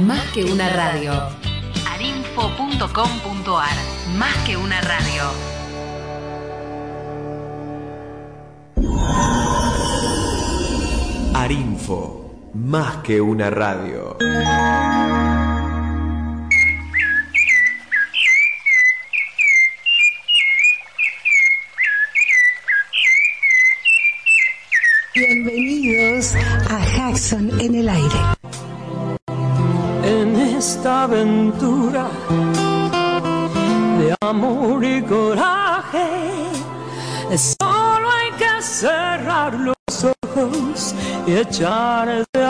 Más que una radio. arinfo.com.ar. Más que una radio. Arinfo. Más que una radio. Bienvenidos a Jackson en el aire. Esta aventura de amor y coraje, solo hay que cerrar los ojos y echarse a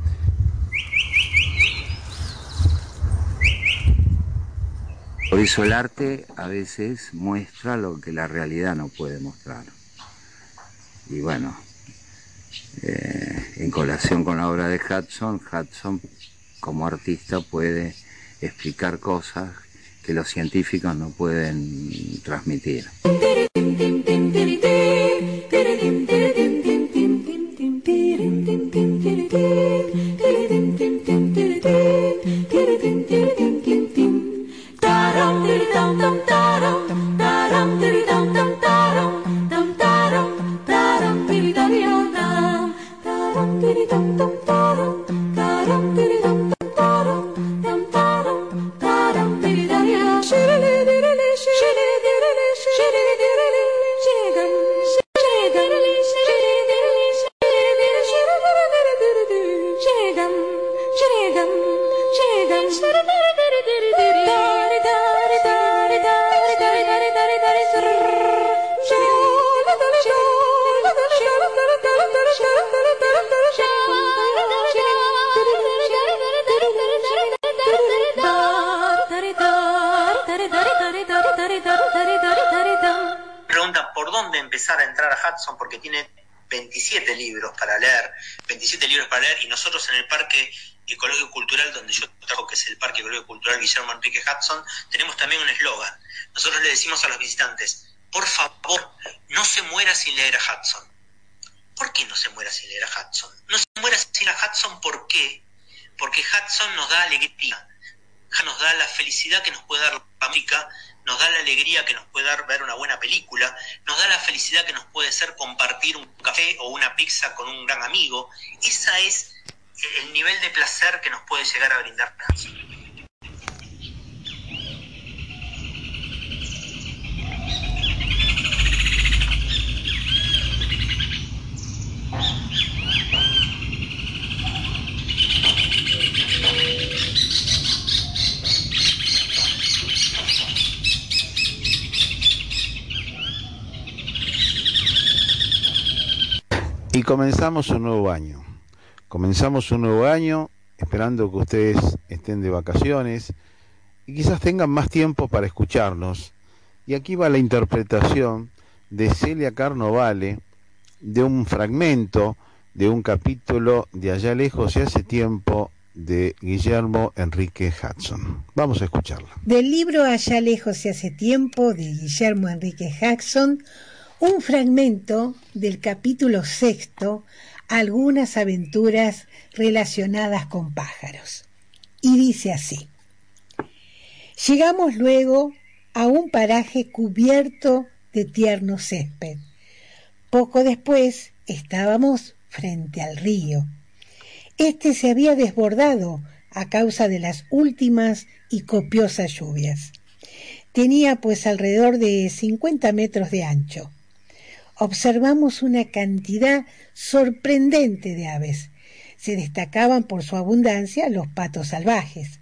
Por eso el arte a veces muestra lo que la realidad no puede mostrar. Y bueno, eh, en colación con la obra de Hudson, Hudson como artista puede explicar cosas que los científicos no pueden transmitir. Libros para leer y nosotros en el Parque Ecológico Cultural donde yo trabajo, que es el Parque Ecológico Cultural Guillermo Enrique Hudson, tenemos también un eslogan. Nosotros le decimos a los visitantes, por favor, no se muera sin leer a Hudson. ¿Por qué no se muera sin leer a Hudson? No se muera sin a Hudson, ¿por qué? Porque Hudson nos da alegría, nos da la felicidad que nos puede dar la música, nos da la alegría que nos puede dar ver una buena película, nos da la felicidad que nos puede ser compartir un café o una pizza con un gran amigo. Esa es el nivel de placer que nos puede llegar a brindar. Y comenzamos un nuevo año. Comenzamos un nuevo año esperando que ustedes estén de vacaciones y quizás tengan más tiempo para escucharnos. Y aquí va la interpretación de Celia Carnovale de un fragmento de un capítulo de Allá lejos y hace tiempo de Guillermo Enrique Hudson. Vamos a escucharla. Del libro Allá lejos y hace tiempo de Guillermo Enrique Jackson, un fragmento del capítulo sexto, algunas aventuras relacionadas con pájaros. Y dice así. Llegamos luego a un paraje cubierto de tierno césped. Poco después estábamos frente al río. Este se había desbordado a causa de las últimas y copiosas lluvias. Tenía pues alrededor de 50 metros de ancho. Observamos una cantidad sorprendente de aves. Se destacaban por su abundancia los patos salvajes.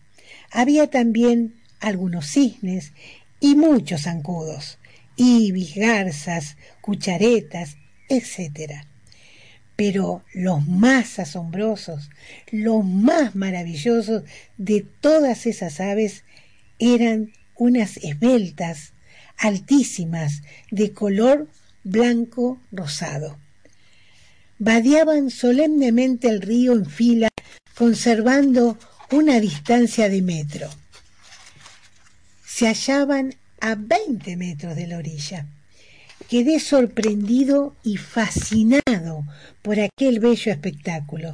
Había también algunos cisnes y muchos zancudos, ibis, garzas, cucharetas, etc. Pero los más asombrosos, los más maravillosos de todas esas aves eran unas esbeltas, altísimas, de color blanco rosado. Vadeaban solemnemente el río en fila, conservando una distancia de metro. Se hallaban a veinte metros de la orilla. Quedé sorprendido y fascinado por aquel bello espectáculo,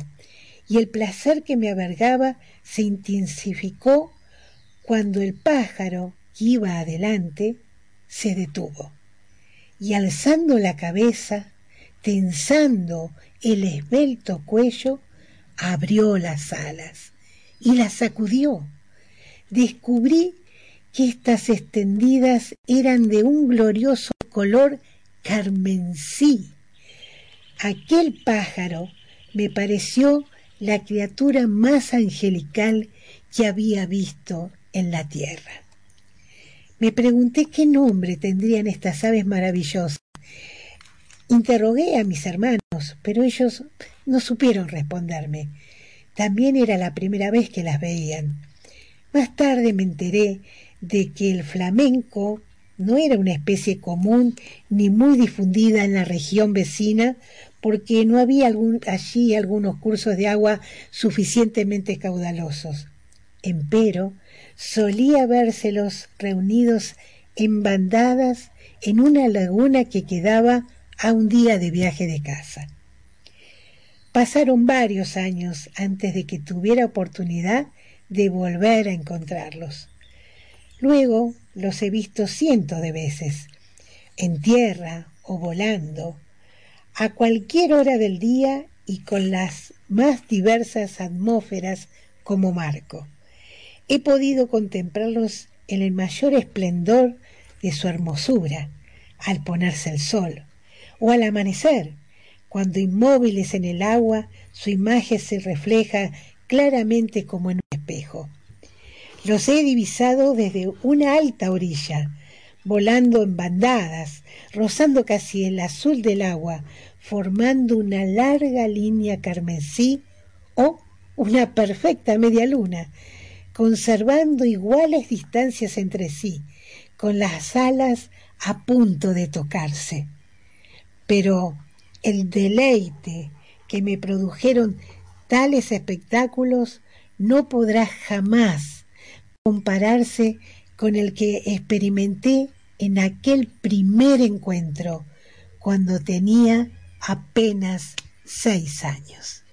y el placer que me abargaba se intensificó cuando el pájaro que iba adelante se detuvo, y alzando la cabeza, tensando el esbelto cuello, abrió las alas y las sacudió. Descubrí que estas extendidas eran de un glorioso color carmensí. Aquel pájaro me pareció la criatura más angelical que había visto en la tierra. Me pregunté qué nombre tendrían estas aves maravillosas. Interrogué a mis hermanos, pero ellos no supieron responderme. También era la primera vez que las veían. Más tarde me enteré de que el flamenco no era una especie común ni muy difundida en la región vecina porque no había allí algunos cursos de agua suficientemente caudalosos. Empero, solía vérselos reunidos en bandadas en una laguna que quedaba a un día de viaje de casa. Pasaron varios años antes de que tuviera oportunidad de volver a encontrarlos. Luego los he visto cientos de veces, en tierra o volando, a cualquier hora del día y con las más diversas atmósferas como marco. He podido contemplarlos en el mayor esplendor de su hermosura, al ponerse el sol, o al amanecer, cuando inmóviles en el agua su imagen se refleja claramente como en un espejo. Los he divisado desde una alta orilla, volando en bandadas, rozando casi el azul del agua, formando una larga línea carmesí o una perfecta media luna, conservando iguales distancias entre sí, con las alas a punto de tocarse. Pero el deleite que me produjeron tales espectáculos no podrá jamás compararse con el que experimenté en aquel primer encuentro, cuando tenía apenas seis años.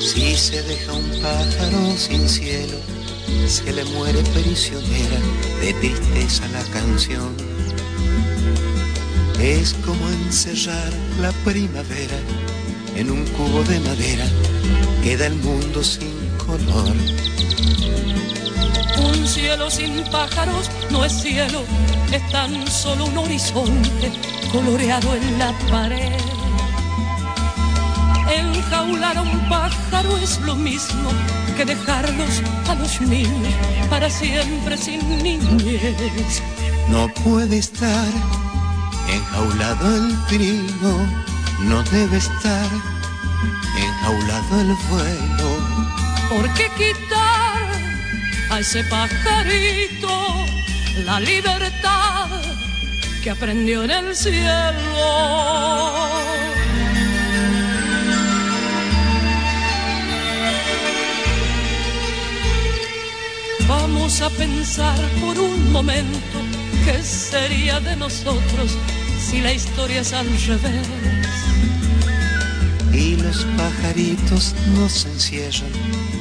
Si se deja un pájaro sin cielo, se le muere prisionera de tristeza la canción es como encerrar la primavera en un cubo de madera, queda el mundo sin color. Un cielo sin pájaros no es cielo, es tan solo un horizonte coloreado en la pared. Enjaular a un pájaro es lo mismo que dejarlos a los niños para siempre sin niñez. No puede estar Enjaulado el trigo, no debe estar enjaulado el vuelo. ¿Por qué quitar a ese pajarito la libertad que aprendió en el cielo? A pensar por un momento qué sería de nosotros si la historia es al revés. Y los pajaritos nos encierran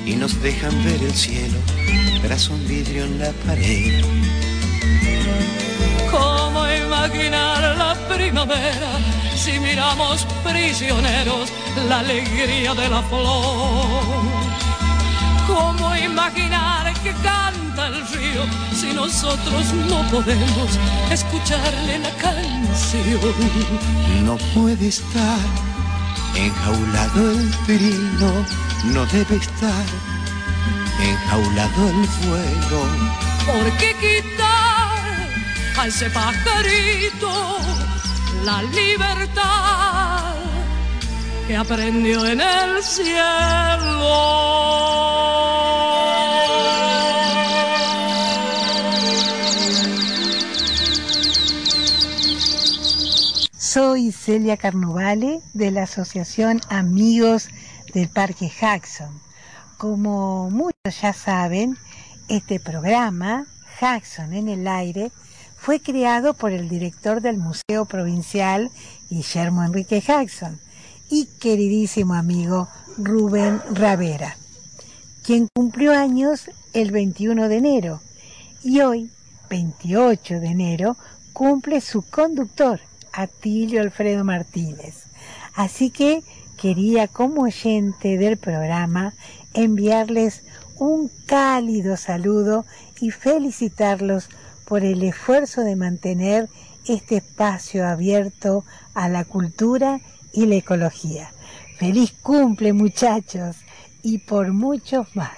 y nos dejan ver el cielo tras un vidrio en la pared. ¿Cómo imaginar la primavera si miramos prisioneros la alegría de la flor? ¿Cómo imaginar que canta el río si nosotros no podemos escucharle la canción? No puede estar enjaulado el trino, no debe estar enjaulado el fuego. ¿Por qué quitar a ese pajarito la libertad que aprendió en el cielo? Soy Celia Carnovale de la Asociación Amigos del Parque Jackson. Como muchos ya saben, este programa, Jackson en el aire, fue creado por el director del Museo Provincial, Guillermo Enrique Jackson, y queridísimo amigo Rubén Ravera, quien cumplió años el 21 de enero y hoy, 28 de enero, cumple su conductor, Atilio Alfredo Martínez. Así que quería como oyente del programa enviarles un cálido saludo y felicitarlos por el esfuerzo de mantener este espacio abierto a la cultura y la ecología. Feliz cumple muchachos y por muchos más.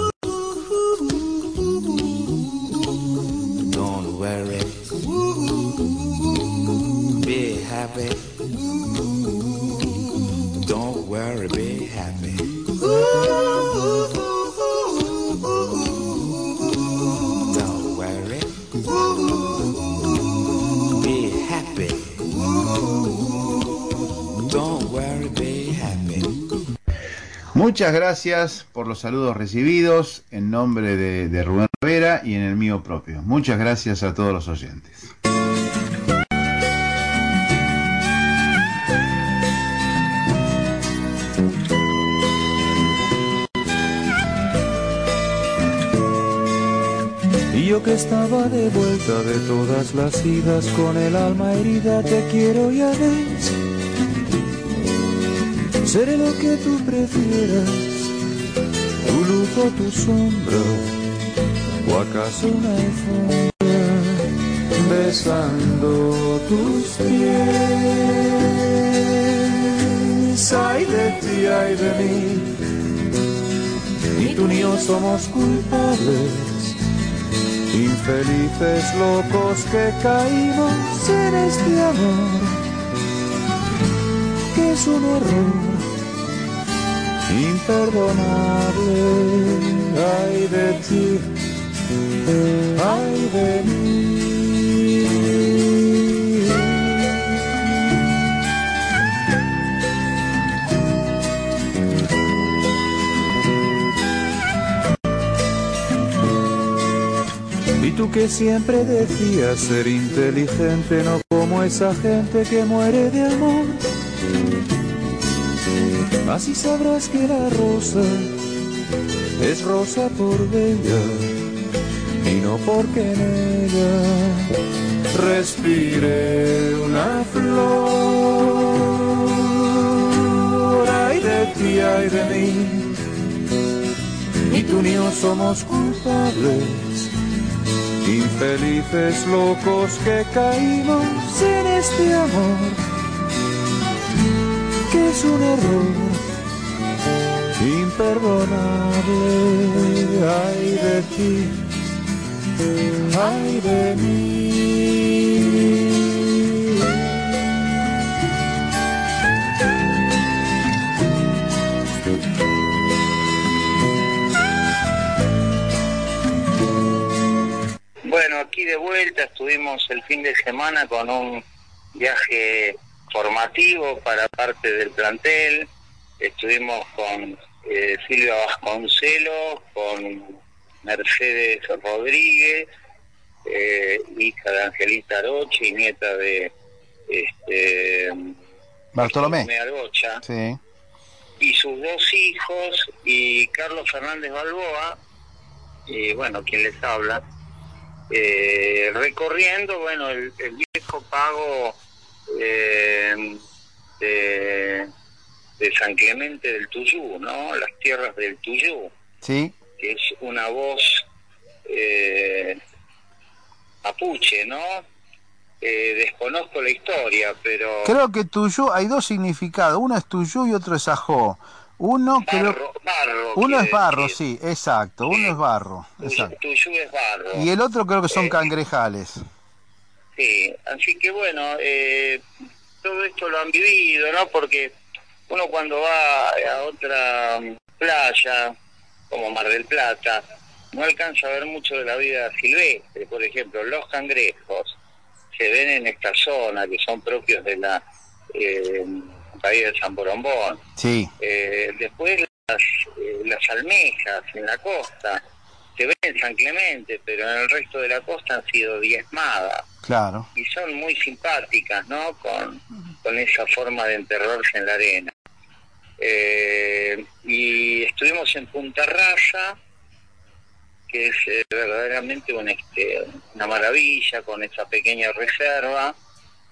Don't worry. Be happy. Don't worry. Be happy. Don't worry, be happy. Muchas gracias por los saludos recibidos en nombre de, de Rubén Rivera y en el mío propio. Muchas gracias a todos los oyentes. Que estaba de vuelta de todas las idas con el alma herida, te quiero ya ves. Seré lo que tú prefieras, tu luz o tu sombra, o acaso una alfombra, besando tus pies. Ay de ti, ay de mí, ni tú ni yo somos culpables infelices locos que caímos en este amor, que es un horror imperdonable. Ay de ti, ay de mí. Y tú que siempre decías ser inteligente, no como esa gente que muere de amor. Así sabrás que la rosa es rosa por bella y no porque en ella respire una flor. Ay de ti, ay de mí, ni tú ni yo somos culpables infelices locos que caímos en este amor, que es un error imperdonable. Ay de ti, ay de mí. Aquí de vuelta estuvimos el fin de semana con un viaje formativo para parte del plantel. Estuvimos con eh, Silvia Vasconcelos, con Mercedes Rodríguez, eh, hija de Angelita Aroche y nieta de este, Bartolomé. Argocha, Sí. y sus dos hijos y Carlos Fernández Balboa, y bueno, quien les habla, eh, recorriendo, bueno, el, el viejo pago eh, de, de San Clemente del Tuyú, ¿no? Las tierras del Tuyú, Sí. que es una voz eh, mapuche, ¿no? Eh, desconozco la historia, pero... Creo que tuyú, hay dos significados. Uno es tuyú y otro es ajó. Uno creo, Barro, uno es barro, decir. sí, exacto. Uno es barro, exacto. Tuyú es barro. Y el otro creo que son Eh, cangrejales. Sí, así que bueno, eh, todo esto lo han vivido, ¿no? Porque uno cuando va a otra playa, como Mar del Plata, no alcanza a ver mucho de la vida silvestre. Por ejemplo, los cangrejos se ven en esta zona, que son propios de la eh, bahía de San Borombón. Sí. Eh, después las, eh, las almejas en la costa se ven en San Clemente, pero en el resto de la costa han sido diezmadas Claro. y son muy simpáticas, ¿no? Con, con esa forma de enterrarse en la arena. Eh, y estuvimos en Punta Raya, que es eh, verdaderamente un, este, una maravilla con esa pequeña reserva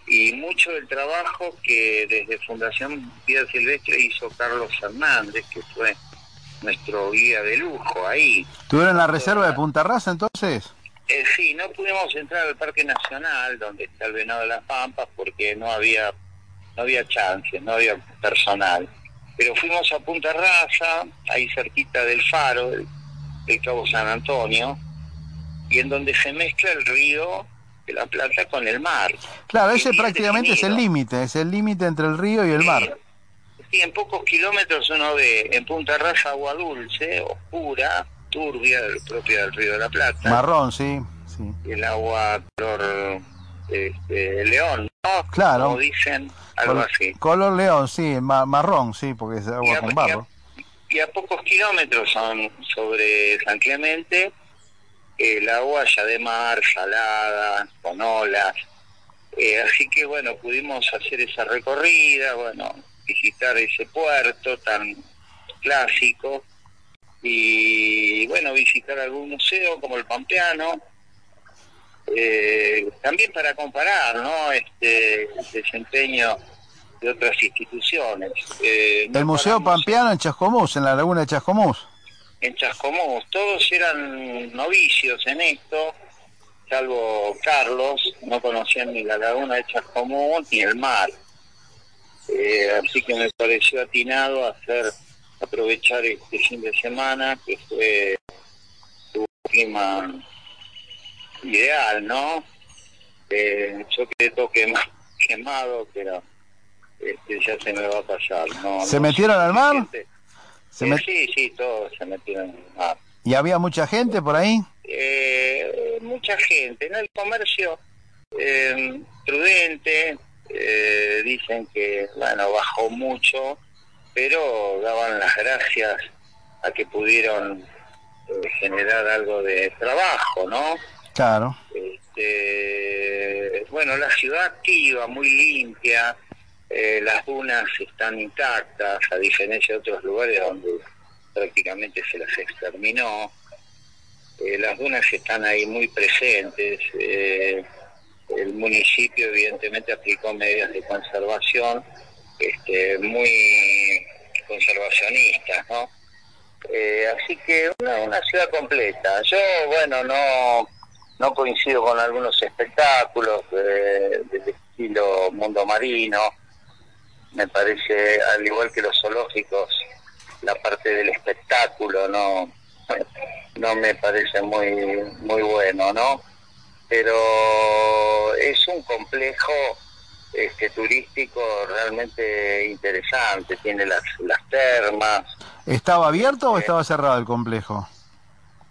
y mucho del trabajo que desde Fundación Vida Silvestre hizo Carlos Hernández, que fue nuestro guía de lujo ahí. ¿Tuvieron la reserva de Punta Rasa entonces? Eh, sí, no pudimos entrar al Parque Nacional, donde está el Venado de las Pampas, porque no había no había chances, no había personal. Pero fuimos a Punta Rasa, ahí cerquita del faro, del, del Cabo San Antonio, y en donde se mezcla el río de la Plata con el mar. Claro, ese prácticamente es el límite, es el límite entre el río y el mar. Sí, en pocos kilómetros uno ve en Punta Rasa agua dulce, oscura, turbia, propia del río de la Plata. Marrón, sí. sí. el agua color este, león, ¿no? Claro. Como dicen, algo Col- así. Color león, sí, ma- marrón, sí, porque es Y agua a, con y a- barro. y a pocos kilómetros son sobre San Clemente, el agua ya de mar, salada, con olas. Eh, así que bueno, pudimos hacer esa recorrida, bueno, visitar ese puerto tan clásico y bueno, visitar algún museo como el Pampeano, eh, también para comparar, ¿no? Este el desempeño de otras instituciones. Eh, El Museo Pampeano en Chascomús, en la laguna de Chascomús. En Chascomús, todos eran novicios en esto, salvo Carlos, no conocían ni la laguna de Chascomús ni el mar. Eh, así que me pareció atinado hacer aprovechar este fin de semana que fue un clima ideal, ¿no? Eh, yo quedé todo quema- quemado, pero este, ya se me va a pasar. No, ¿Se no metieron al mar? Se met- Sí, sí, todos se metieron en el mar. ¿Y había mucha gente por ahí? Eh, mucha gente, ¿no? El comercio eh, prudente, eh, dicen que, bueno, bajó mucho, pero daban las gracias a que pudieron eh, generar algo de trabajo, ¿no? Claro. Este, bueno, la ciudad activa, muy limpia, eh, las dunas están intactas, a diferencia de otros lugares donde prácticamente se las exterminó. Eh, las dunas están ahí muy presentes. eh, el municipio evidentemente aplicó medidas de conservación este, muy conservacionistas, ¿no? Eh, así que una, una ciudad completa. Yo, bueno, no no coincido con algunos espectáculos del estilo mundo marino. Me parece, al igual que los zoológicos, la parte del espectáculo no no me parece muy, muy bueno, ¿no? Pero es un complejo este, turístico realmente interesante, tiene las, las termas. ¿Estaba abierto o estaba cerrado el complejo?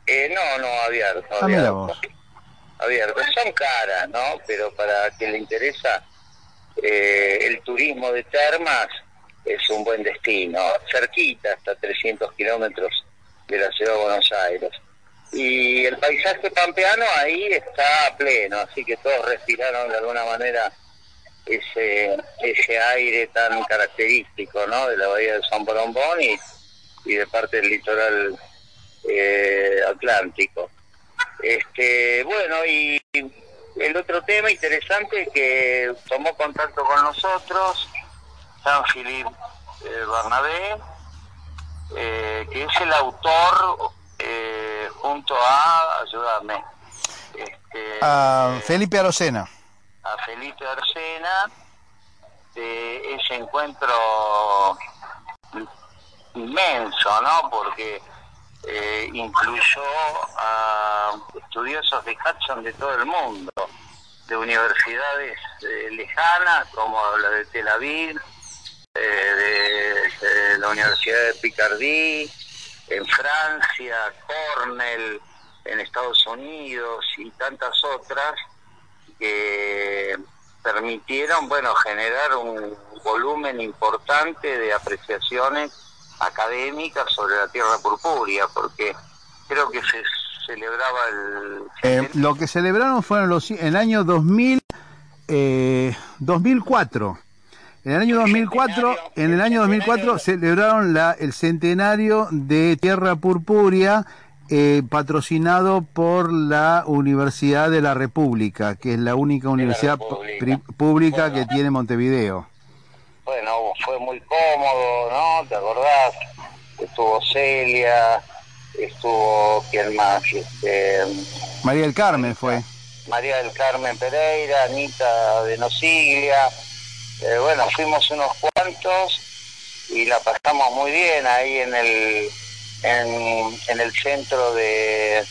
Eh, no, no, abierto. Ah, mira vos. abierto. Son caras, ¿no? Pero para quien le interesa eh, el turismo de termas es un buen destino, cerquita, hasta 300 kilómetros de la ciudad de Buenos Aires. Y el paisaje pampeano ahí está pleno, así que todos respiraron de alguna manera ese ese aire tan característico, ¿no? De la bahía de San Bolombón y, y de parte del litoral eh, atlántico. Este, bueno, y el otro tema interesante que tomó contacto con nosotros, San Philippe eh, Barnabé, eh, que es el autor eh, junto a, ayúdame, este, A Felipe Arocena. a Felipe Arcena, de ese encuentro inmenso, ¿no? Porque eh, incluyó a estudiosos de Hudson de todo el mundo, de universidades eh, lejanas como la de Tel Aviv, eh, de, de la Universidad de Picardie, en Francia, Cornell, en Estados Unidos y tantas otras que permitieron, bueno, generar un volumen importante de apreciaciones académicas sobre la tierra purpúrea, porque creo que se celebraba el... Eh, lo que celebraron fueron los en el año 2000, eh, 2004. En el año 2004, en el año 2004 celebraron la, el centenario de Tierra Purpúrea eh, patrocinado por la Universidad de la República, que es la única universidad pública que tiene Montevideo. Bueno, fue muy cómodo, ¿no? ¿Te acordás? Estuvo Celia, estuvo, ¿quién más? Este, María del Carmen fue. María del Carmen Pereira, Anita de Nosiglia. Eh, bueno, fuimos unos cuantos y la pasamos muy bien ahí en el en, en el centro de eh,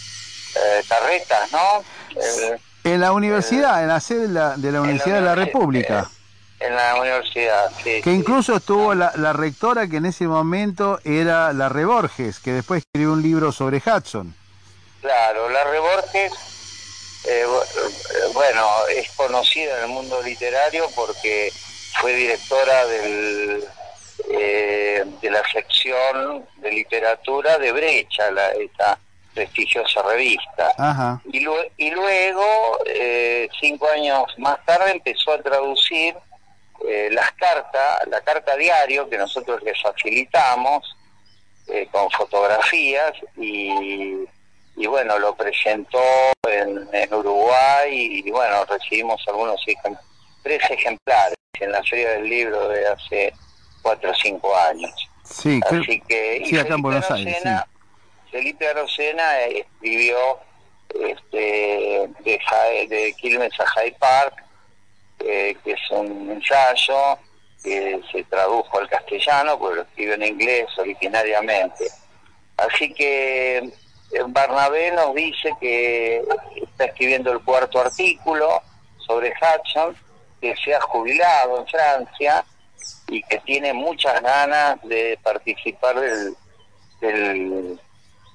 Carretas, ¿no? Eh, En la universidad, en la sede de la, de la Universidad de la República. En la universidad, sí. Que incluso estuvo la, la rectora que en ese momento era la Reborges, que después escribió un libro sobre Hudson. Claro, la Borges, eh, eh, bueno, es conocida en el mundo literario porque fue directora del, eh, de la sección de literatura de Brecha, la, esta prestigiosa revista. Ajá. Y, y luego, eh, cinco años más tarde, empezó a traducir eh, las cartas, la carta diario que nosotros les facilitamos eh, con fotografías y, y bueno, lo presentó en, en Uruguay y, bueno, recibimos algunos tres ejemplares en la Feria del Libro de hace cuatro o cinco años. Sí, Así que, sí, acá en Felipe Buenos Aires. sí. Arocena- Felipe Arocena eh, escribió este, de, de Quilmes a Hyde Park, eh, que es un ensayo que se tradujo al castellano, porque lo escribió en inglés originariamente. Así que eh, Barnabé nos dice que está escribiendo el cuarto artículo sobre Hudson, que se ha jubilado en Francia y que tiene muchas ganas de participar del, del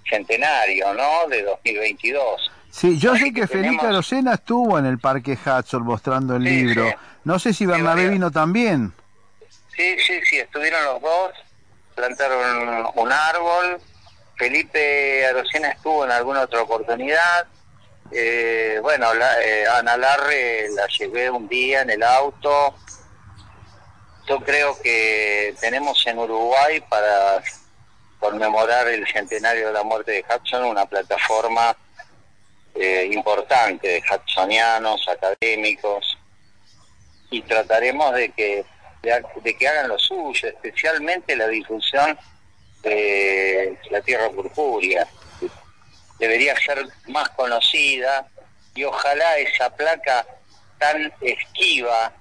centenario, ¿no? De 2022. Sí, yo sé que Felipe tenemos- Arocena estuvo en el Parque Hudson mostrando el Sí, libro. sí. No sé si Bernabé vino también. Sí, sí, sí, estuvieron los dos, plantaron un árbol. Felipe Arocena estuvo en alguna otra oportunidad. Eh, bueno, la, eh, Ana Larre la llevé un día en el auto. Yo creo que tenemos en Uruguay para conmemorar el centenario de la muerte de Hudson una plataforma eh, importante de hudsonianos, académicos, y trataremos de que de, de que hagan lo suyo, especialmente la difusión de la tierra purpúrea. Debería ser más conocida y ojalá esa placa tan esquiva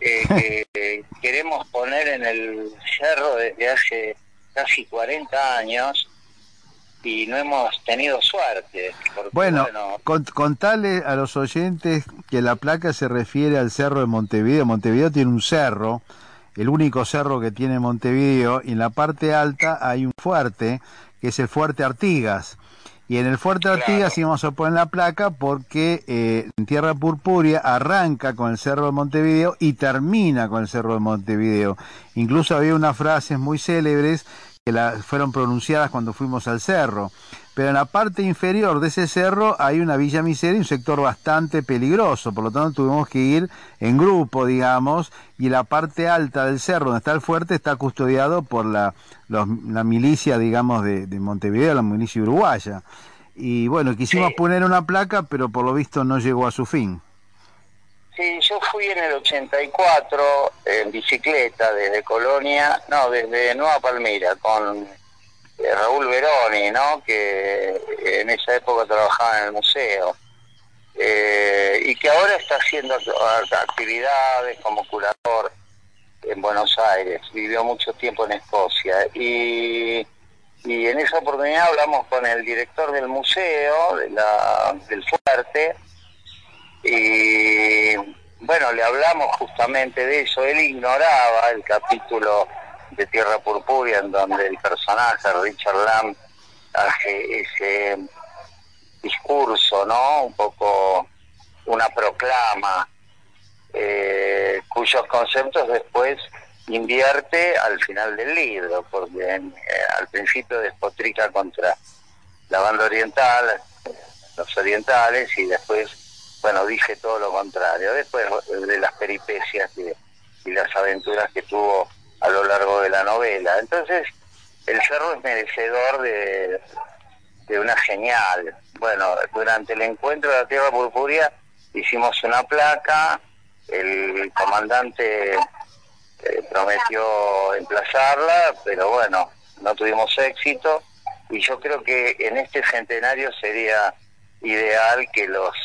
eh, que queremos poner en el cerro desde hace casi 40 años y no hemos tenido suerte. porque, Bueno, con- contale a los oyentes que la placa se refiere al cerro de Montevideo. Montevideo tiene un cerro, el único cerro que tiene Montevideo, y en la parte alta hay un fuerte, que es el Fuerte Artigas. Y en el Fuerte Artigas íbamos a poner la placa porque eh, en Tierra Purpúrea arranca con el Cerro de Montevideo y termina con el Cerro de Montevideo. Incluso había unas frases muy célebres que la, fueron pronunciadas cuando fuimos al cerro. Pero en la parte inferior de ese cerro hay una villa miseria y un sector bastante peligroso, por lo tanto tuvimos que ir en grupo, digamos, y la parte alta del cerro donde está el fuerte está custodiado por la, los- la milicia, digamos, de, de Montevideo, la milicia uruguaya. Y bueno, quisimos poner una placa, pero por lo visto no llegó a su fin. Sí, yo fui en el 84 en bicicleta desde Colonia, no, desde Nueva Palmira, con eh, Raúl Veroni, ¿no? Que en esa época trabajaba en el museo. Eh, y que ahora está haciendo act- actividades como curador en Buenos Aires. Vivió mucho tiempo en Escocia. Y, y en esa oportunidad hablamos con el director del museo, de la, del fuerte, y bueno, le hablamos justamente de eso. Él ignoraba el capítulo de Tierra Purpúrea en donde el personaje Richard Lamb hace ese discurso, ¿no? Un poco una proclama, eh, cuyos conceptos después invierte al final del libro, porque eh, al principio despotrica contra la banda oriental, los orientales, y después, bueno, dice todo lo contrario. Después de las peripecias y las aventuras que tuvo a lo largo de la novela. Entonces, el cerro es merecedor de, de una señal. Bueno, durante el encuentro de la Tierra Purpúrea hicimos una placa, el comandante eh, prometió emplazarla, pero bueno, no tuvimos éxito y yo creo que en este centenario sería ideal que los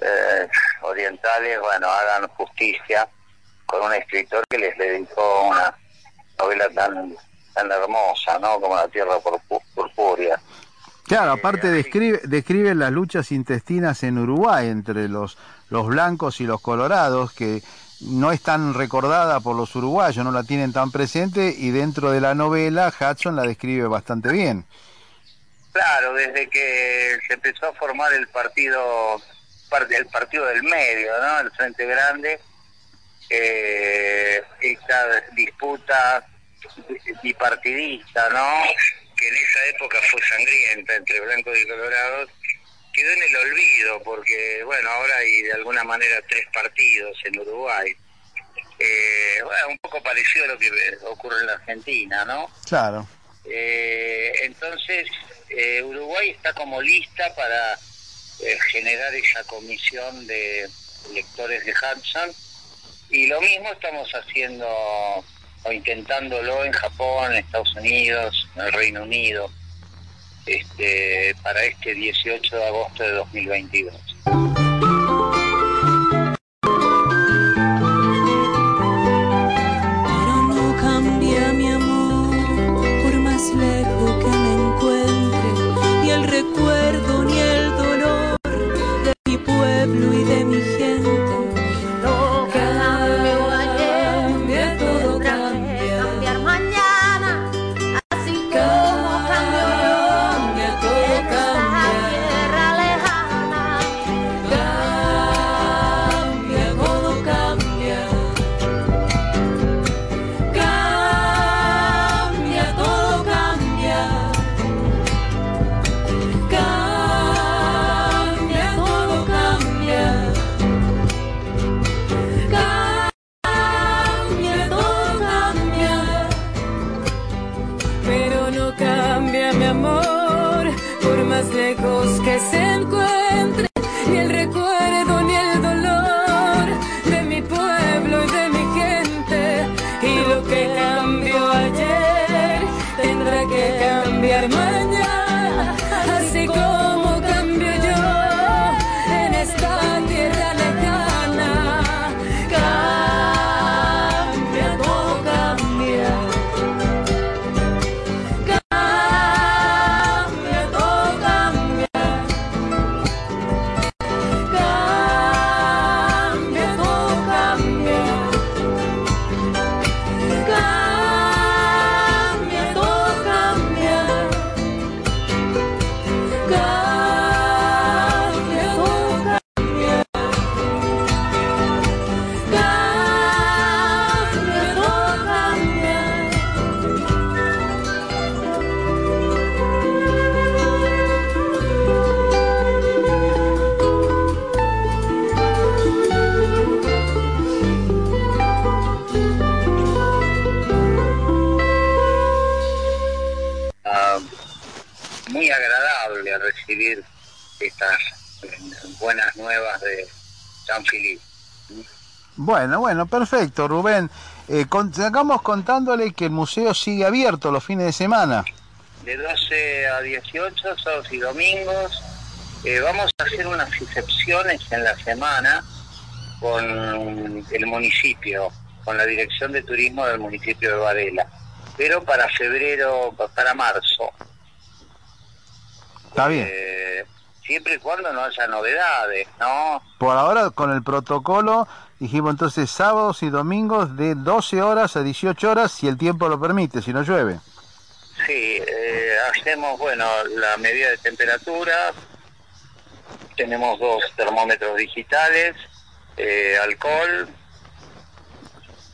eh, orientales, bueno, hagan justicia con un escritor que les dedicó una novela tan tan hermosa, ¿no? Como La Tierra Purpú- Purpúrea. Claro, aparte describe, describe las luchas intestinas en Uruguay entre los, los blancos y los colorados, que no es tan recordada por los uruguayos, no la tienen tan presente, y dentro de la novela Hudson la describe bastante bien. Claro, desde que se empezó a formar el partido, par- el partido del medio, ¿no? El Frente Grande, eh, esta disputa bipartidista, ¿no? Que en esa época fue sangrienta entre blancos y colorados, quedó en el olvido, porque, bueno, ahora hay de alguna manera tres partidos en Uruguay. Eh, bueno, un poco parecido a lo que ocurre en la Argentina, ¿no? Claro. Eh, entonces, eh, Uruguay está como lista para eh, generar esa comisión de lectores de Hudson y lo mismo estamos haciendo o intentándolo en Japón, Estados Unidos, en el Reino Unido, este, para este 18 de agosto de 2022. San Filipe. Bueno, bueno, perfecto, Rubén. Eh, con- sigamos contándole que el museo sigue abierto los fines de semana. De 12 a 18, sábados y domingos. Eh, vamos a hacer unas excepciones en la semana con el municipio, con la Dirección de Turismo del municipio de Varela. Pero para febrero, para marzo. Está bien. Eh, siempre y cuando no haya novedades, ¿no? Por ahora, con el protocolo, dijimos entonces sábados y domingos de 12 horas a 18 horas, si el tiempo lo permite, si no llueve. Sí, eh, hacemos, bueno, la medida de temperatura, tenemos dos termómetros digitales, eh, alcohol,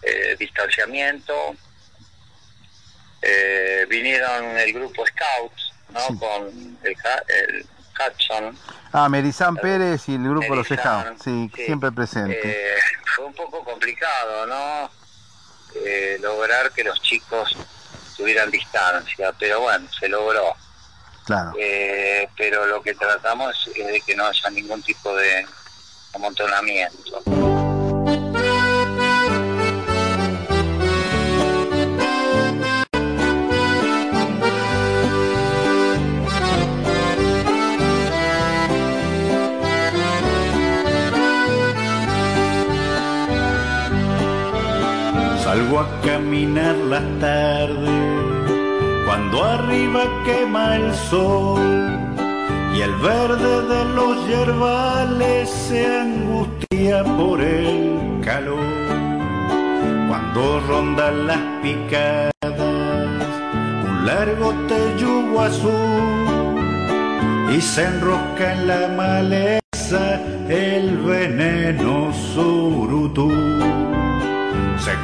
eh, distanciamiento, eh, vinieron el grupo Scouts, ¿no? Con el, Hudson, Ah, Merizán Pérez y el grupo Los Merizán, Scouts, sí, sí. siempre presente. Eh, fue un poco complicado, ¿no? Eh, lograr que los chicos tuvieran distancia, pero bueno, se logró. Claro. Eh, pero lo que tratamos es de que no haya ningún tipo de amontonamiento. A caminar las tardes cuando arriba quema el sol y el verde de los yerbales se angustia por el calor. Cuando rondan las picadas, un largo teyugo azul y se enrosca en la maleza el veneno surutú.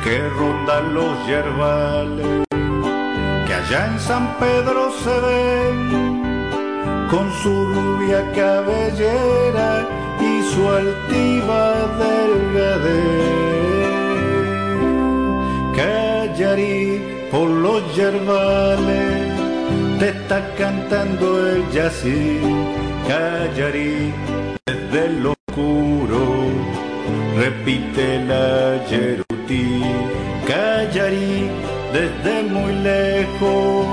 Que rondan los yerbales que allá en San Pedro se ven con su rubia cabellera y su altiva delgadez. Callarí por los yerbales te está cantando el yací. Callarí desde oscuro repite la yerutí. Callarí desde muy lejos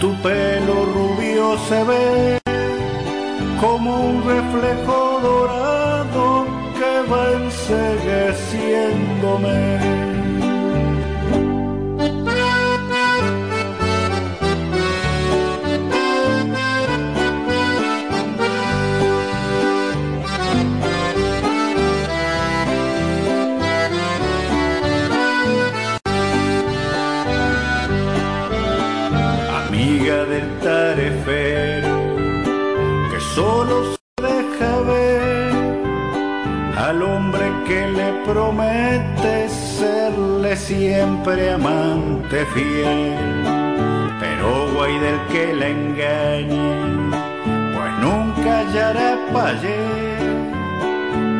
tu pelo rubio se ve como un reflejo dorado que va ensegueciéndome. Tarefero que solo se deja ver al hombre que le promete serle siempre amante fiel. Pero guay del que la engañe pues nunca hallará payé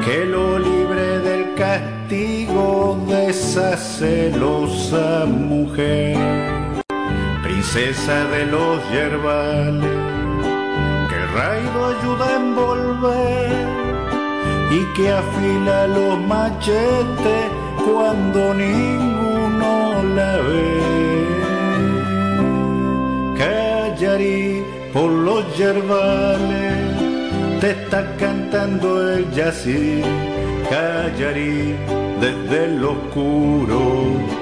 que lo libre del castigo de esa celosa mujer princesa de los yerbales, que raido ayuda a envolver y que afila los machetes cuando ninguno la ve. Callarí por los yerbales, te está cantando el yací. Callarí desde el oscuro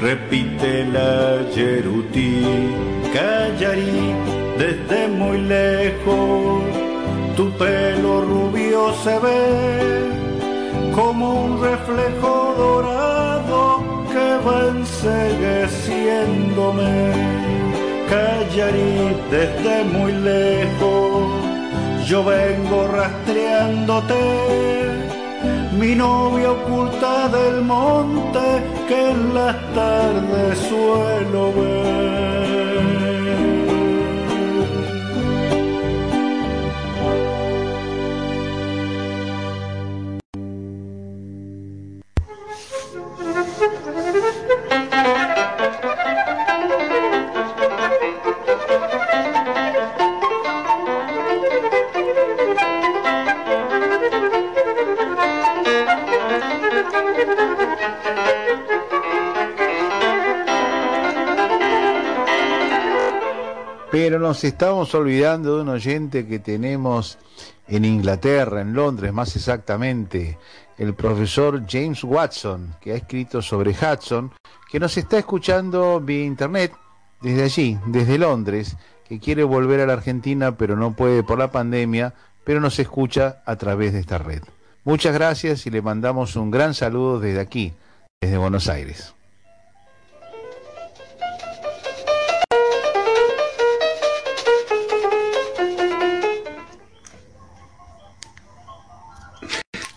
repite la yerutí, callarí desde muy lejos, tu pelo rubio se ve como un reflejo dorado que va ensegueciéndome, callarí desde muy lejos, yo vengo rastreándote. Mi novia oculta del monte que en las tardes suelo ver. Pero nos estamos olvidando de un oyente que tenemos en Inglaterra, en Londres más exactamente, el profesor James Watson, que ha escrito sobre Hudson, que nos está escuchando vía internet desde allí, desde Londres, que quiere volver a la Argentina pero no puede por la pandemia, pero nos escucha a través de esta red. Muchas gracias y le mandamos un gran saludo desde aquí, desde Buenos Aires.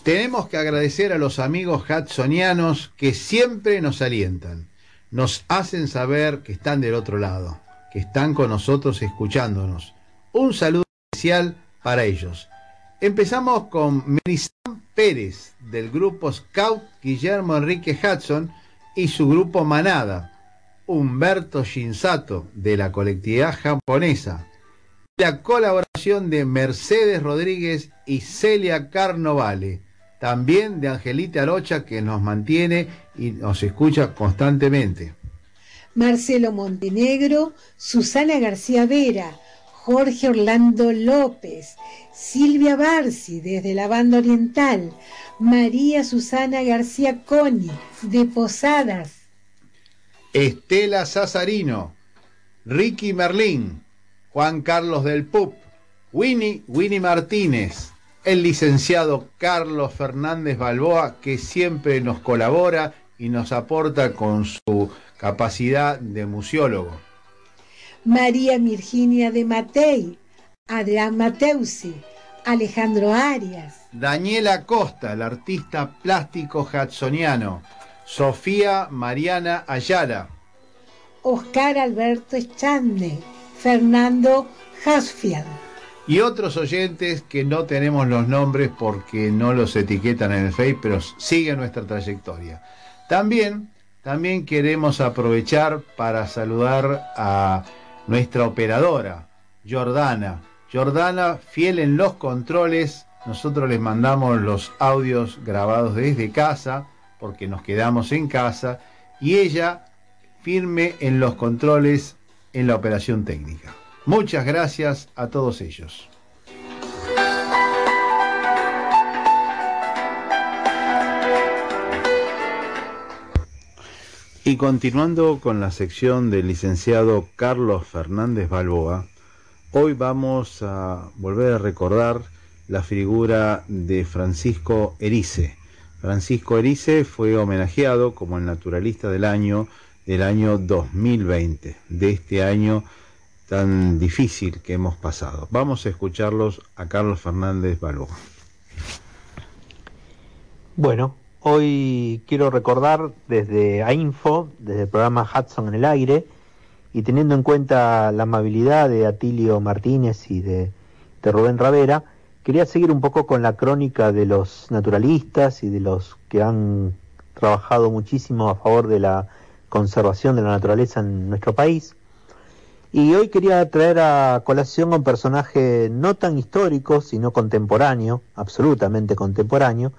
Tenemos que agradecer a los amigos hudsonianos que siempre nos alientan, nos hacen saber que están del otro lado, que están con nosotros escuchándonos. Un saludo especial para ellos. Empezamos con Melisán Pérez del grupo Scout Guillermo Enrique Hudson y su grupo Manada, Humberto Shinsato de la colectividad japonesa, la colaboración de Mercedes Rodríguez y Celia Carnovale, también de Angelita Arocha que nos mantiene y nos escucha constantemente. Marcelo Montenegro, Susana García Vera, Jorge Orlando López, Silvia Barci desde la banda oriental, María Susana García Coni de Posadas, Estela Sazarino, Ricky Merlín, Juan Carlos del Pup, Winnie, Winnie Martínez, el licenciado Carlos Fernández Balboa, que siempre nos colabora y nos aporta con su capacidad de museólogo. María Virginia de Matei, Adrián Mateusi, Alejandro Arias, Daniela Costa, el artista plástico hudsoniano, Sofía Mariana Ayala, Oscar Alberto Echande, Fernando Hasfield, y otros oyentes que no tenemos los nombres porque no los etiquetan en el Face, pero siguen nuestra trayectoria. También, también queremos aprovechar para saludar a nuestra operadora, Jordana. Jordana, fiel en los controles, nosotros les mandamos los audios grabados desde casa, porque nos quedamos en casa, y ella firme en los controles en la operación técnica. Muchas gracias a todos ellos. Y continuando con la sección del licenciado Carlos Fernández Balboa, hoy vamos a volver a recordar la figura de Francisco Erice. Francisco Erice fue homenajeado como el naturalista del año del año 2020, de este año tan difícil que hemos pasado. Vamos a escucharlos a Carlos Fernández Balboa. Bueno, hoy quiero recordar desde AINFO, desde el programa Hudson en el aire, y teniendo en cuenta la amabilidad de Atilio Martínez y de, de Rubén Ravera, quería seguir un poco con la crónica de los naturalistas y de los que han trabajado muchísimo a favor de la conservación de la naturaleza en nuestro país. Y hoy quería traer a colación a un personaje no tan histórico, sino contemporáneo, absolutamente contemporáneo,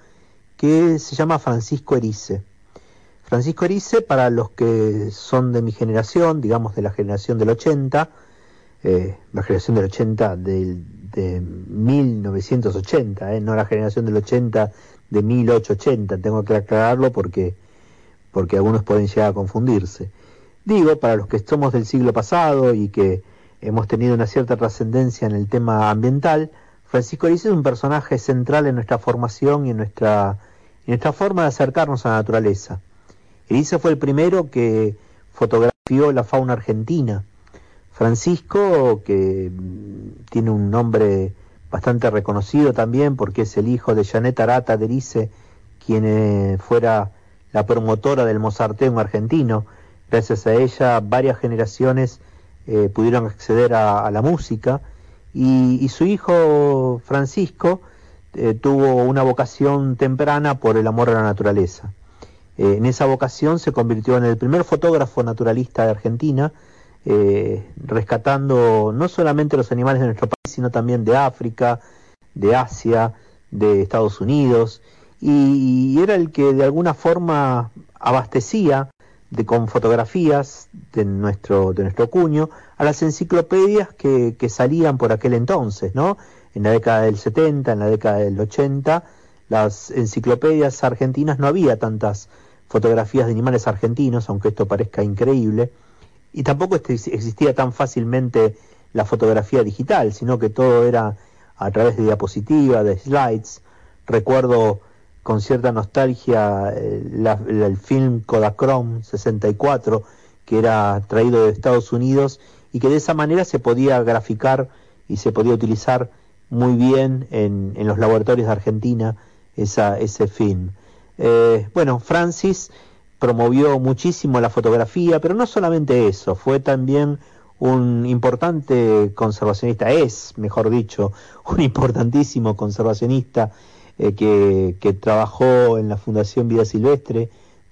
que se llama Francisco Erice. Francisco Erice, para los que son de mi generación, digamos de la generación del 80, eh, la generación del 80 del, de 1980, eh, no la generación del 80 de 1880, tengo que aclararlo porque, porque algunos pueden llegar a confundirse. Digo, para los que somos del siglo pasado y que hemos tenido una cierta trascendencia en el tema ambiental, Francisco Erice es un personaje central en nuestra formación y en nuestra, en nuestra forma de acercarnos a la naturaleza. Erice fue el primero que fotografió la fauna argentina. Francisco, que mm, tiene un nombre bastante reconocido también porque es el hijo de Janet Arata de Erice, quien eh, fuera la promotora del mozarteo argentino, Gracias a ella varias generaciones eh, pudieron acceder a, la música y, su hijo Francisco eh, tuvo una vocación temprana por el amor a la naturaleza. Eh, en esa vocación se convirtió en el primer fotógrafo naturalista de Argentina, rescatando no solamente los animales de nuestro país, sino también de África, de Asia, de Estados Unidos, y era el que de alguna forma abastecía de, con fotografías de nuestro, de nuestro cuño a las enciclopedias que, que salían por aquel entonces, ¿no? En la década del 70, en la década del 80, las enciclopedias argentinas no había tantas fotografías de animales argentinos, aunque esto parezca increíble, y tampoco existía tan fácilmente la fotografía digital, sino que todo era a través de diapositivas, de slides. Recuerdo con cierta nostalgia eh, el film Kodachrome 64, que era traído de Estados Unidos y que de esa manera se podía graficar y se podía utilizar muy bien en, en los laboratorios de Argentina esa, ese film. Eh, bueno, Francis promovió muchísimo la fotografía, pero no solamente eso, fue también un importante conservacionista, es, mejor dicho, un importantísimo conservacionista eh, que, trabajó en la Fundación Vida Silvestre,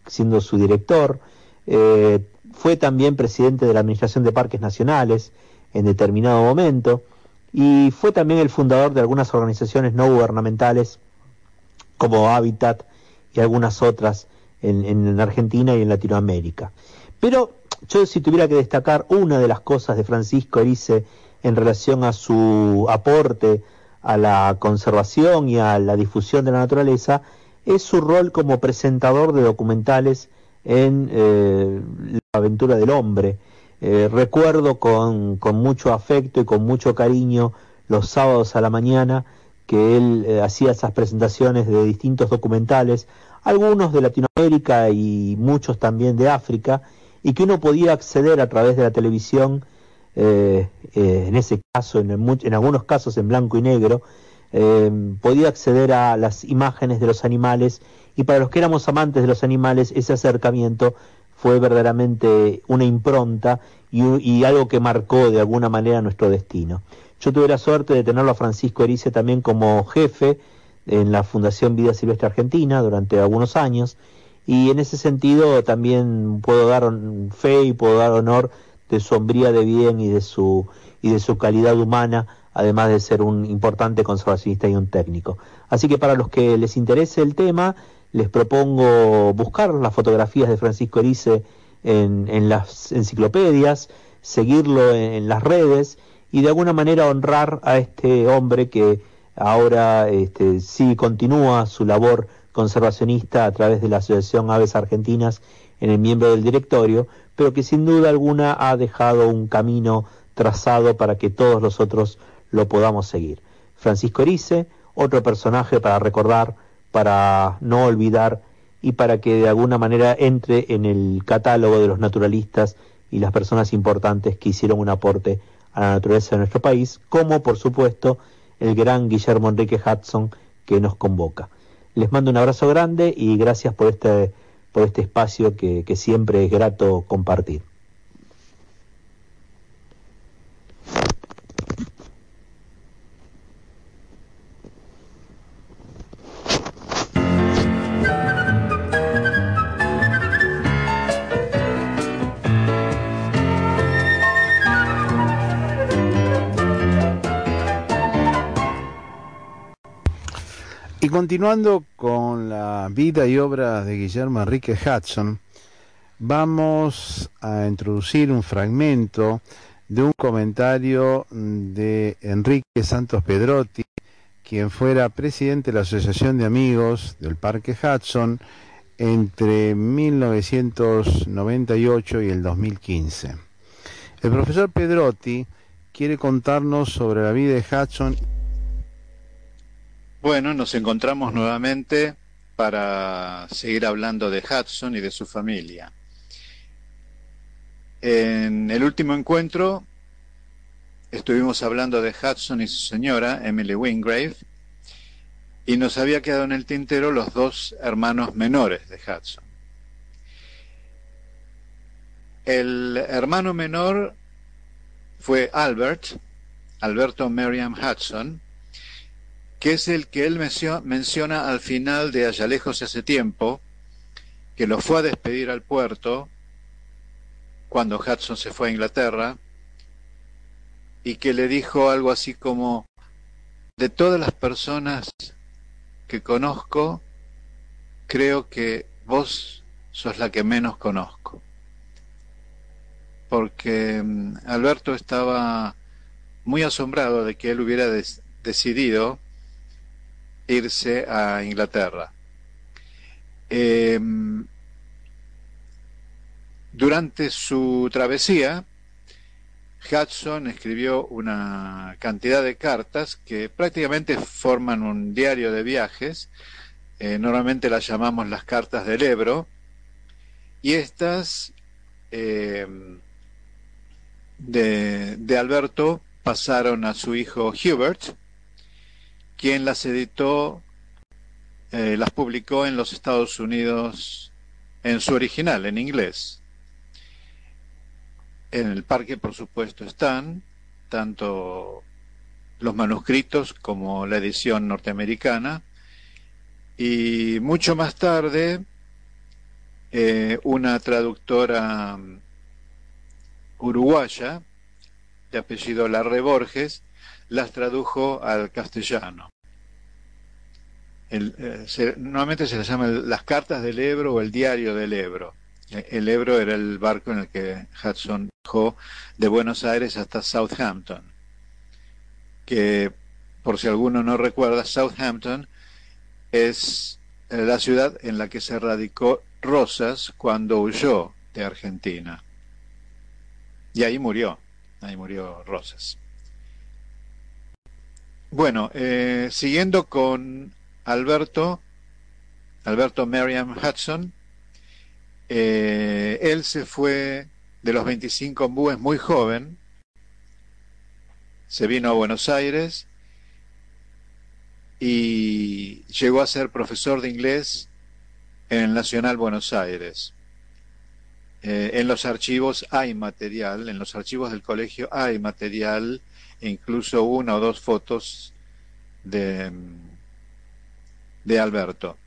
siendo su director. Eh, fue también presidente de la Administración de Parques Nacionales en determinado momento y fue también el fundador de algunas organizaciones no gubernamentales como Habitat y algunas otras en, en Argentina y en Latinoamérica. Pero yo si tuviera que destacar una de las cosas de Francisco Erice en relación a su aporte a la conservación y a la difusión de la naturaleza, es su rol como presentador de documentales en eh, la aventura del hombre. Eh, recuerdo con, con mucho afecto y con mucho cariño los sábados a la mañana que él eh, hacía esas presentaciones de distintos documentales, algunos de Latinoamérica y muchos también de África, y que uno podía acceder a través de la televisión, eh, eh, en ese caso, en, algunos casos en blanco y negro, eh, podía acceder a las imágenes de los animales y para los que éramos amantes de los animales ese acercamiento fue verdaderamente una impronta y, algo que marcó de alguna manera nuestro destino. Yo tuve la suerte de tenerlo a Francisco Erice también como jefe en la Fundación Vida Silvestre Argentina durante algunos años y en ese sentido también puedo dar fe y puedo dar honor de su hombría de bien y de su y de su calidad humana además de ser un importante conservacionista y un técnico. Así que para los que les interese el tema, les propongo buscar las fotografías de Francisco Erice en, las enciclopedias, seguirlo en, en las redes y de alguna manera honrar a este hombre que ahora este, sí continúa su labor conservacionista a través de la Asociación Aves Argentinas en el miembro del directorio, pero que sin duda alguna ha dejado un camino trazado para que todos nosotros lo podamos seguir. Francisco Erice, otro personaje para recordar, para no olvidar y para que de alguna manera entre en el catálogo de los naturalistas y las personas importantes que hicieron un aporte a la naturaleza de nuestro país, como por supuesto el gran Guillermo Enrique Hudson que nos convoca. Les mando un abrazo grande y gracias por este, por este espacio que, siempre es grato compartir. Y continuando con la vida y obra de Guillermo Enrique Hudson, vamos a introducir un fragmento de un comentario de Enrique Santos Pedrotti, quien fuera presidente de la Asociación de Amigos del Parque Hudson entre 1998 y el 2015. El profesor Pedrotti quiere contarnos sobre la vida de Hudson Bueno, nos encontramos nuevamente para seguir hablando de Hudson y de su familia. En el último encuentro estuvimos hablando de Hudson y su señora, Emily Wingrave, y nos había quedado en el tintero los dos hermanos menores de Hudson. El hermano menor fue Albert, Alberto Merriam Hudson, que es el que él mencio- menciona al final de Allá lejos hace tiempo, que lo fue a despedir al puerto cuando Hudson se fue a Inglaterra y que le dijo algo así como, de todas las personas que conozco, creo que vos sos la que menos conozco. porque mm, Alberto estaba muy asombrado de que él hubiera decidido irse a Inglaterra. Eh, durante su travesía, Hudson escribió una cantidad de cartas que prácticamente forman un diario de viajes. Eh, normalmente las llamamos las cartas del Ebro. Y estas de, de Alberto pasaron a su hijo Hubert, quien las editó, eh, las publicó en los Estados Unidos en su original, en inglés. En el parque, por supuesto, están tanto los manuscritos como la edición norteamericana. Y mucho más tarde, eh, una traductora mm, uruguaya, de apellido Larre Borges, las tradujo al castellano. El, eh, se- normalmente se les llama el- las cartas del Ebro o el diario del Ebro. Eh, El Ebro era el barco en el que Hudson viajó de Buenos Aires hasta Southampton. Que, por si alguno no recuerda, Southampton es eh, la ciudad en la que se radicó Rosas cuando huyó de Argentina. Y ahí murió, ahí murió Rosas. Bueno, eh, siguiendo con Alberto, Alberto Merriam Hudson, eh, él se fue de los 25 ombúes muy joven, se vino a Buenos Aires y llegó a ser profesor de inglés en el Nacional Buenos Aires. Eh, en los archivos hay material, en los archivos del colegio hay material, incluso una o dos fotos de, de Alberto.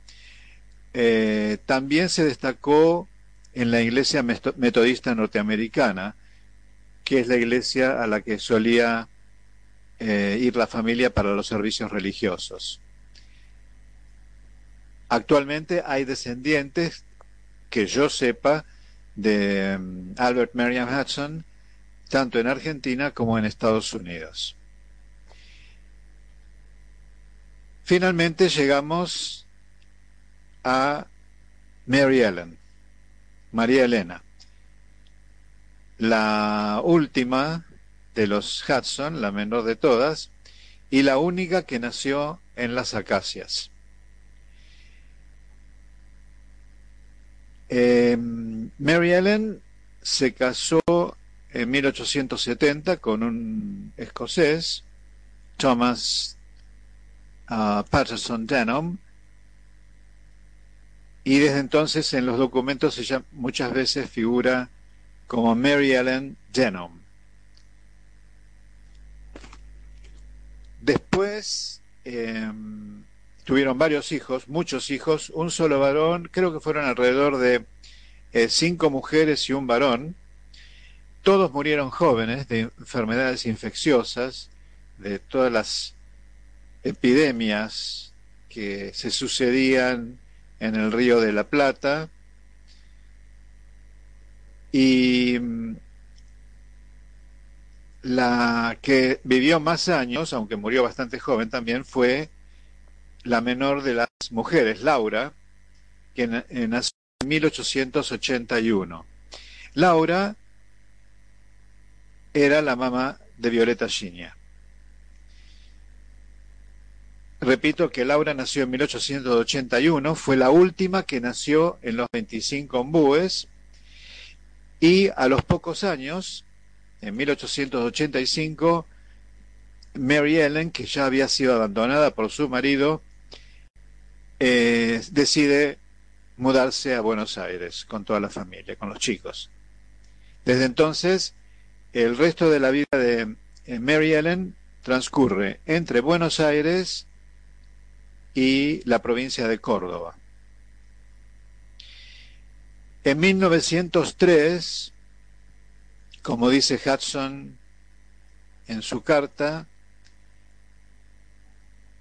Eh, también se destacó en la iglesia metodista norteamericana, que es la iglesia a la que solía eh, ir la familia para los servicios religiosos. Actualmente hay descendientes, que yo sepa, de mm, Albert Merriam Hudson, tanto en Argentina como en Estados Unidos. Finalmente llegamos a Mary Ellen, María Elena, la última de los Hudson, la menor de todas, y la única que nació en las acacias. Eh, Mary Ellen se casó en 1870 con un escocés, Thomas ah, Patterson Denham, y desde entonces en los documentos ella muchas veces figura como Mary Ellen Denham. Después eh, tuvieron varios hijos, muchos hijos, un solo varón, creo que fueron alrededor de eh, cinco mujeres y un varón. Todos murieron jóvenes de enfermedades infecciosas, de todas las epidemias que se sucedían en el río de la Plata. Y mm, la que vivió más años, aunque murió bastante joven también, fue la menor de las mujeres, Laura, que eh, nació en 1881. Laura era la mamá de Violeta Ginia. Repito que Laura nació en 1881, fue la última que nació en los 25 ombúes y a los pocos años, en 1885, Mary Ellen, que ya había sido abandonada por su marido, eh, decide mudarse a Buenos Aires con toda la familia, con los chicos. Desde entonces, el resto de la vida de eh, Mary Ellen transcurre entre Buenos Aires y la provincia de Córdoba. En 1903, como dice Hudson en su carta,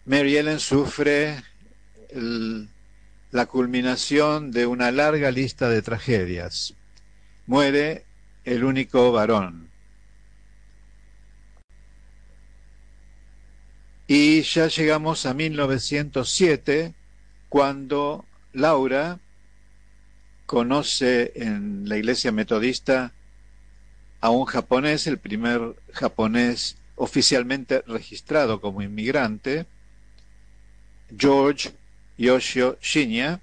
Mary Ellen sufre la culminación de una larga lista de tragedias. Muere el único varón. Y ya llegamos a 1907, cuando Laura conoce en la iglesia metodista a un japonés, el primer japonés oficialmente registrado como inmigrante, George Yoshio Shinya,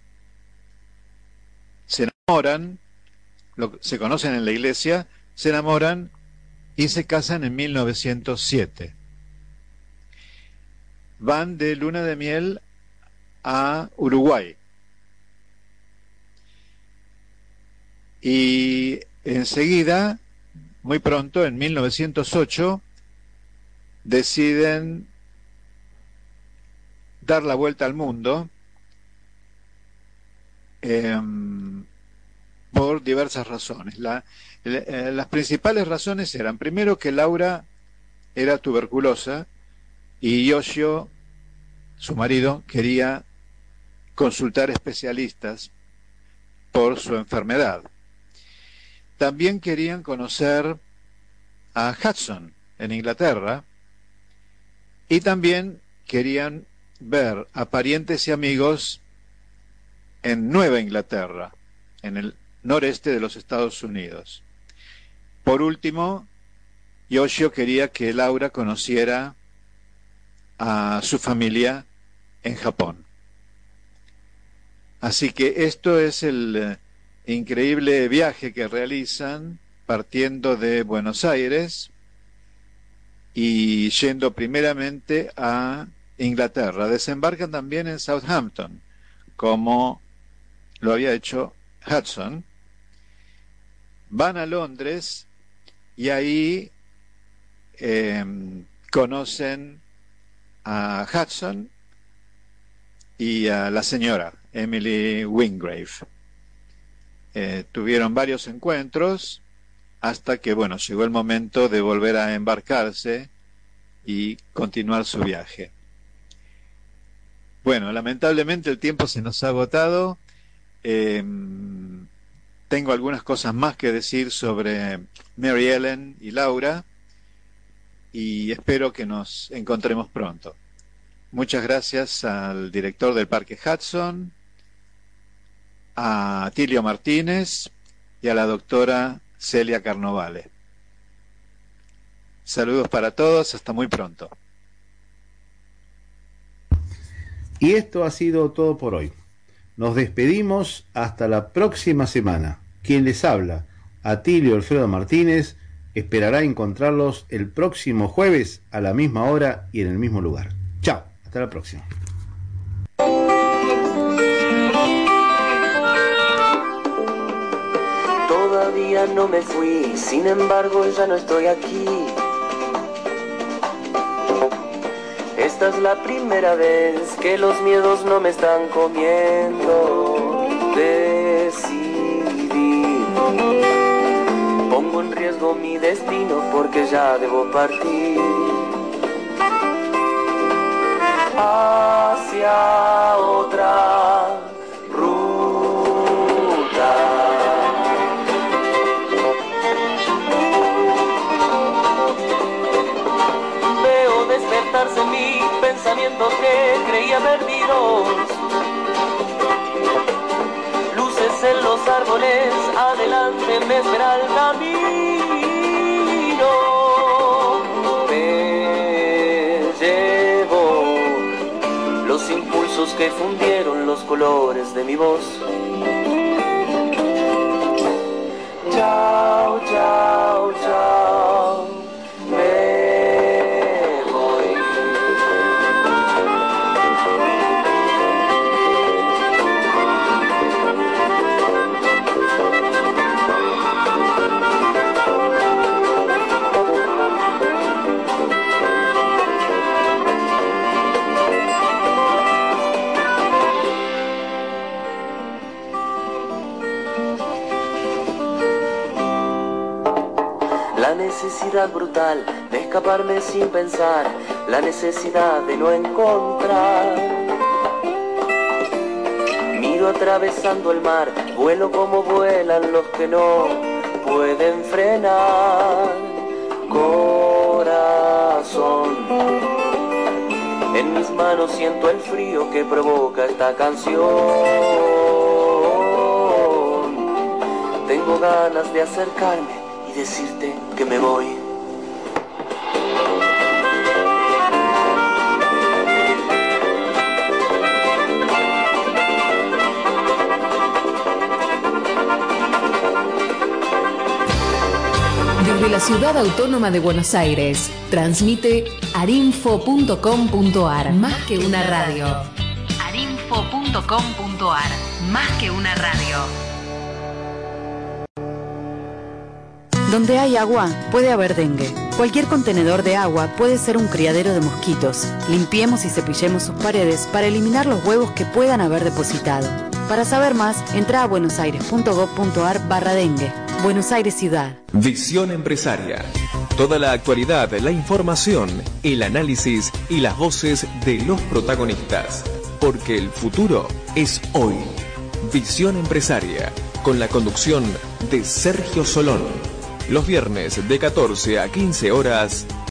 se enamoran, lo, se conocen en la iglesia, se enamoran y se casan en 1907. Van de luna de miel a Uruguay. Y enseguida, muy pronto, en 1908, deciden dar la vuelta al mundo em, por diversas razones. Eh, las principales razones eran, primero, que Laura era tuberculosa y Yoshio, su marido, quería consultar especialistas por su enfermedad. También querían conocer a Hudson en Inglaterra y también querían ver a parientes y amigos en Nueva Inglaterra, en el noreste de los Estados Unidos. Por último, Yoshio quería que Laura conociera a su familia en Japón. Así que esto es el eh, increíble viaje que realizan partiendo de Buenos Aires y yendo primeramente a Inglaterra. Desembarcan también en Southampton, como lo había hecho Hudson. Van a Londres y ahí eh, conocen a Hudson y a la señora Emily Wingrave. Eh, tuvieron varios encuentros hasta que, bueno, llegó el momento de volver a embarcarse y continuar su viaje. Bueno, lamentablemente el tiempo se nos ha agotado. Eh, tengo algunas cosas más que decir sobre Mary Ellen y Laura y espero que nos encontremos pronto. Muchas gracias al director del Parque Hudson, a Tilio Martínez y a la doctora Celia Carnovale. Saludos para todos, hasta muy pronto. Y esto ha sido todo por hoy. Nos despedimos hasta la próxima semana. Quien les habla, Atilio Alfredo Martínez, esperará encontrarlos el próximo jueves a la misma hora y en el mismo lugar. Chao, hasta la próxima. Todavía no me fui, sin embargo ya no estoy aquí. Esta es la primera vez que los miedos no me están comiendo. Decidí. Pongo en riesgo mi destino porque ya debo partir. Hacia otra ruta. Veo despertarse en mí pensamientos que creía perdidos. Luces en los árboles, adelante me espera el camino. Que fundieron los colores de mi voz. Chao, chao, chao. Necesidad brutal de escaparme sin pensar, la necesidad de no encontrar. Miro atravesando el mar, vuelo como vuelan los que no pueden frenar. Corazón, en mis manos siento el frío que provoca esta canción. Tengo ganas de acercarme decirte que me voy. Desde la ciudad autónoma de Buenos Aires, transmite arinfo.com.ar. Más que una radio. arinfo.com.ar. Más que una radio. Donde hay agua, puede haber dengue. Cualquier contenedor de agua puede ser un criadero de mosquitos. Limpiemos y cepillemos sus paredes para eliminar los huevos que puedan haber depositado. Para saber más, entra a buenosaires.gov.ar barra dengue. Buenos Aires Ciudad. Visión empresaria. Toda la actualidad, la información, el análisis y las voces de los protagonistas. Porque el futuro es hoy. Visión empresaria. Con la conducción de Sergio Solón. Los viernes de 14 a 15 horas